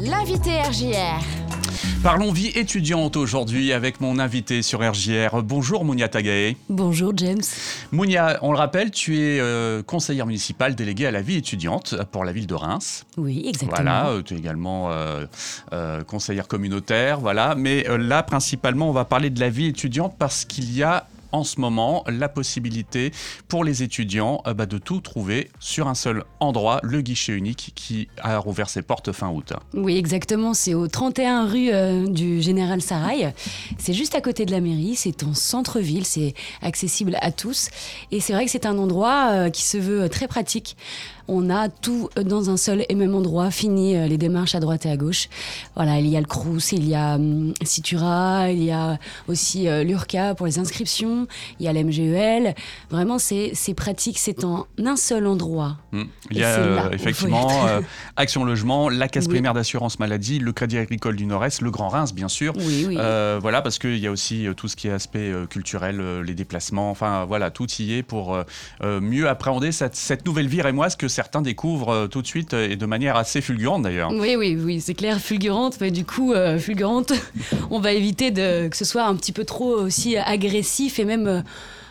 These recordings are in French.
L'invité RJR. Parlons vie étudiante aujourd'hui avec mon invité sur RJR. Bonjour Mounia Tagae. Bonjour James. Mounia, on le rappelle, tu es euh, conseillère municipale déléguée à la vie étudiante pour la ville de Reims. Oui, exactement. Voilà, euh, tu es également euh, euh, conseillère communautaire, voilà. Mais là, principalement, on va parler de la vie étudiante parce qu'il y a en ce moment la possibilité pour les étudiants euh, bah, de tout trouver sur un seul endroit, le guichet unique qui a rouvert ses portes fin août. Oui, exactement. C'est au 31 rue euh, du Général Sarail. C'est juste à côté de la mairie. C'est en centre-ville. C'est accessible à tous. Et c'est vrai que c'est un endroit euh, qui se veut très pratique. On a tout dans un seul et même endroit, fini euh, les démarches à droite et à gauche. Voilà, il y a le Crous, il y a hum, Citura, il y a aussi euh, l'URCA pour les inscriptions, il y a l'MGEL. Vraiment, c'est pratique, c'est en un seul endroit. Hmm. Il y a euh, effectivement euh, Action Logement, la Caisse Oui. primaire d'assurance maladie, le Crédit agricole du Nord-Est, le Grand Reims bien sûr. Oui, oui. Voilà, parce qu'il y a aussi tout ce qui est aspect culturel, les déplacements, enfin voilà, tout y est pour mieux appréhender cette, cette nouvelle vie rémoise que certains découvrent euh, tout de suite euh, et de manière assez fulgurante d'ailleurs. Oui, oui, oui, c'est clair, fulgurante, mais du coup, euh, fulgurante, on va éviter de, que ce soit un petit peu trop aussi agressif et même,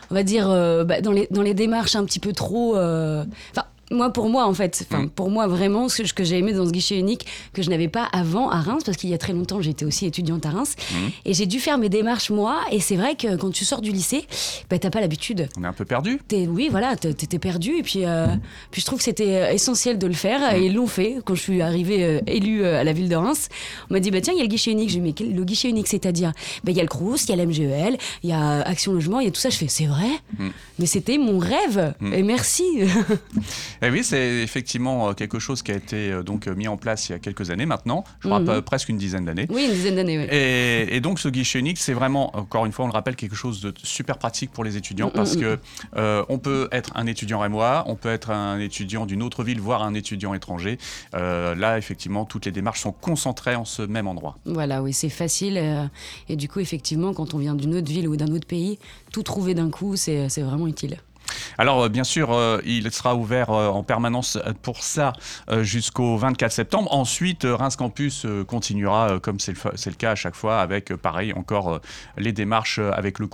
on va dire, euh, bah, dans, les, dans les démarches un petit peu trop. Enfin. Moi, pour moi, en fait, enfin, Mm. pour moi, vraiment, ce que, j'ai aimé dans ce guichet unique, que je n'avais pas avant à Reims, parce qu'il y a très longtemps, j'étais aussi étudiante à Reims, Mm. et j'ai dû faire mes démarches, moi, et c'est vrai que quand tu sors du lycée, bah, t'as pas l'habitude. On est un peu perdu. Oui, voilà, t'étais perdu. Et puis, euh, puis je trouve que c'était euh, essentiel de le faire. Et ils l'ont fait. Quand je suis arrivée euh, élue à la ville de Reims, on m'a dit bah, tiens, il y a le guichet unique. J'ai dit mais le guichet unique, c'est-à-dire Bah, Il y a le Crous, il y a l'MGEL, il y a Action Logement, il y a tout ça. Je fais c'est vrai? Mm. Mais c'était mon rêve. Mm. Et merci. Et oui, c'est effectivement euh, quelque chose qui a été euh, donc euh, mis en place il y a quelques années maintenant, je crois Mhm. presque une dizaine d'années. oui, une dizaine d'années. ouais. Et, et donc ce guichet unique, c'est vraiment, encore une fois, on le rappelle, quelque chose de super pratique pour les étudiants parce mm, que euh, on peut être un étudiant rémois, on peut être un étudiant d'une autre ville, voire un étudiant étranger. Euh, là, effectivement, toutes les démarches sont concentrées en ce même endroit. Voilà, oui, c'est facile. et du coup, effectivement, quand on vient d'une autre ville ou d'un autre pays, tout trouver d'un coup, c'est vraiment utile. Alors, euh, bien sûr, euh, il sera ouvert euh, en permanence pour ça euh, jusqu'au 24 septembre. Ensuite, Reims Campus continuera, comme c'est le, cas à chaque fois, avec, pareil, encore les démarches avec le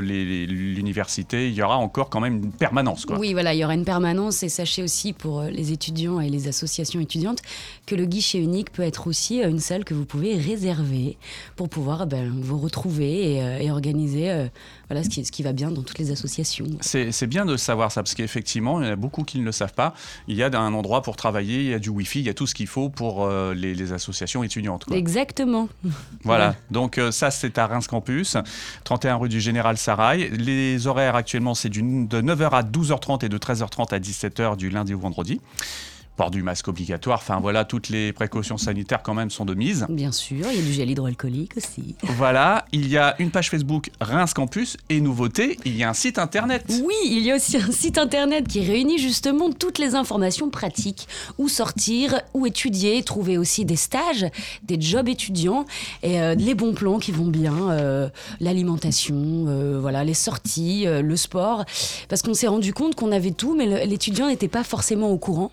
les- l'université. Il y aura encore quand même une permanence. Quoi. Oui, voilà, il y aura une permanence et sachez aussi pour les étudiants et les associations étudiantes que le guichet unique peut être aussi une salle que vous pouvez réserver pour pouvoir ben, vous retrouver et, et organiser voilà, ce, qui, ce qui va bien dans toutes les associations. C'est c'est bien de savoir ça, parce qu'effectivement, il y en a beaucoup qui ne le savent pas. Il y a un endroit pour travailler, il y a du Wi-Fi, il y a tout ce qu'il faut pour euh, les, les associations étudiantes. quoi. Exactement. Voilà, donc euh, ça c'est à Reims Campus, 31 rue du Général Sarail. Les horaires actuellement c'est de 9h à 12h30 et de 13h30 à 17h du lundi au vendredi. Port du masque obligatoire, enfin voilà, toutes les précautions sanitaires quand même sont de mise. Bien sûr, il y a du gel hydroalcoolique aussi. Voilà, il y a une page Facebook Reims Campus et nouveauté, il y a un site internet. Oui, il y a aussi un site internet qui réunit justement toutes les informations pratiques. Où sortir, où étudier, trouver aussi des stages, des jobs étudiants et euh, les bons plans qui vont bien, euh, l'alimentation, euh, voilà, les sorties, le sport. Parce qu'on s'est rendu compte qu'on avait tout, mais l'étudiant n'était pas forcément au courant.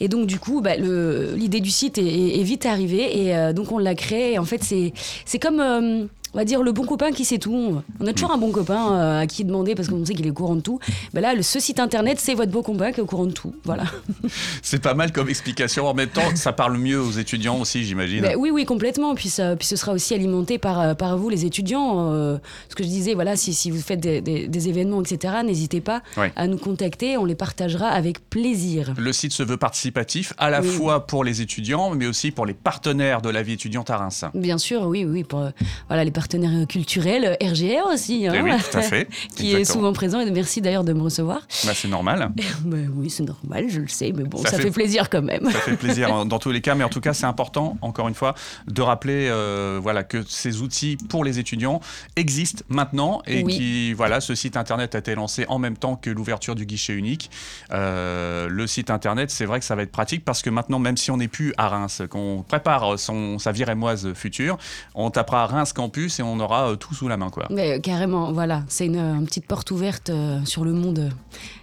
Et donc du coup, bah, l'idée du site est, vite arrivée et euh, donc on l'a créé. Et en fait, c'est c'est comme euh, on va dire le bon copain qui sait tout. On a toujours un bon copain euh, à qui demander parce qu'on sait qu'il est au courant de tout. Bah là, le, ce site internet, c'est votre bon copain qui est au courant de tout. Voilà. C'est pas mal comme explication. En même temps, ça parle mieux aux étudiants aussi, j'imagine. Bah oui, oui, complètement. Puis, ça, puis ce sera aussi alimenté par, euh, par vous, les étudiants. Euh, ce que je disais, voilà, si, si vous faites des, des- des événements, etc., n'hésitez pas Ouais. à nous contacter. On les partagera avec plaisir. Le site se veut participatif, à la Oui. fois pour les étudiants, mais aussi pour les partenaires de la vie étudiante à Reims. Bien sûr, oui, oui, pour euh, voilà, les partenaires euh, culturels, euh, RGR aussi, hein, Eh oui, tout à fait. qui est souvent présent. Et merci d'ailleurs de me recevoir. Bah, c'est normal. Ben oui, c'est normal, je le sais, mais bon, Ça ça, fait- fait... plaisir quand même. Ça fait plaisir dans tous les cas, mais en tout cas, c'est important, encore une fois, de rappeler euh, voilà, que ces outils pour les étudiants existent maintenant et Oui. qui, voilà, ce site internet a été lancé en même temps que l'ouverture du guichet unique. Euh, le site internet, c'est vrai que ça va être pratique parce que maintenant, même si on n'est plus à Reims, qu'on prépare son, sa vie rémoise future, on tapera Reims Campus et on aura tout sous la main. Quoi. Mais, carrément, voilà, c'est une, une, petite porte ouverte sur le monde.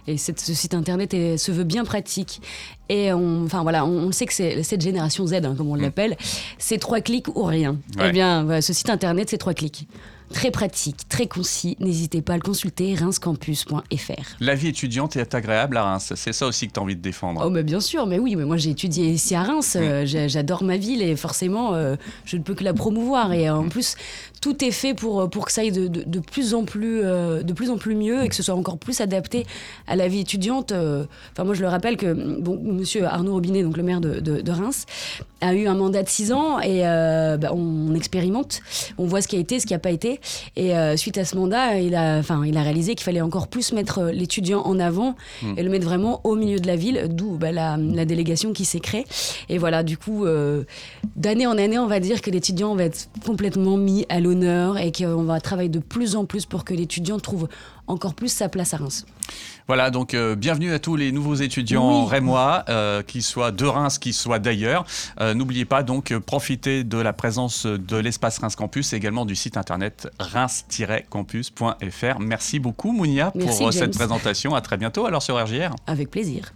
Et cette, ce site internet est, se veut bien pratique. Et on, enfin voilà, on, on sait que c'est cette génération Z, hein, comme on l'appelle, c'est trois clics ou rien. Ouais. Eh bien, ce site internet, c'est trois clics. Très pratique, très concis. N'hésitez pas à le consulter, reinscampus.fr. La vie étudiante est agréable à Reims. C'est ça aussi que tu as envie de défendre. Oh, mais bien sûr, mais oui, mais moi j'ai étudié ici à Reims. euh, j'ai- J'adore ma ville et forcément, euh, je ne peux que la promouvoir. Et euh, en plus, tout est fait pour, pour que ça aille de, de- de plus en plus, euh, de plus en plus mieux et que ce soit encore plus adapté à la vie étudiante. euh. Enfin, moi, je le rappelle que bon, Monsieur Arnaud Robinet, donc le maire de, Reims, a eu un mandat de 6 ans et euh, bah, on expérimente, on voit ce qui a été, ce qui n'a pas été. Et euh, suite à ce mandat, il a, il a réalisé qu'il fallait encore plus mettre euh, l'étudiant en avant et le mettre vraiment au milieu de la ville, d'où bah, la, la délégation qui s'est créée. Et voilà, du coup, euh, d'année en année, on va dire que l'étudiant va être complètement mis à l'honneur et qu'on va travailler de plus en plus pour que l'étudiant trouve encore plus sa place à Reims. Voilà, donc euh, bienvenue à tous les nouveaux étudiants Oui. rémois, euh, qu'ils soient de Reims, qu'ils soient d'ailleurs. Euh, N'oubliez pas donc profiter de la présence de l'espace Reims Campus et également du site internet reims-campus.fr. Merci beaucoup Mounia pour cette présentation. À très bientôt alors sur RGR. Avec plaisir.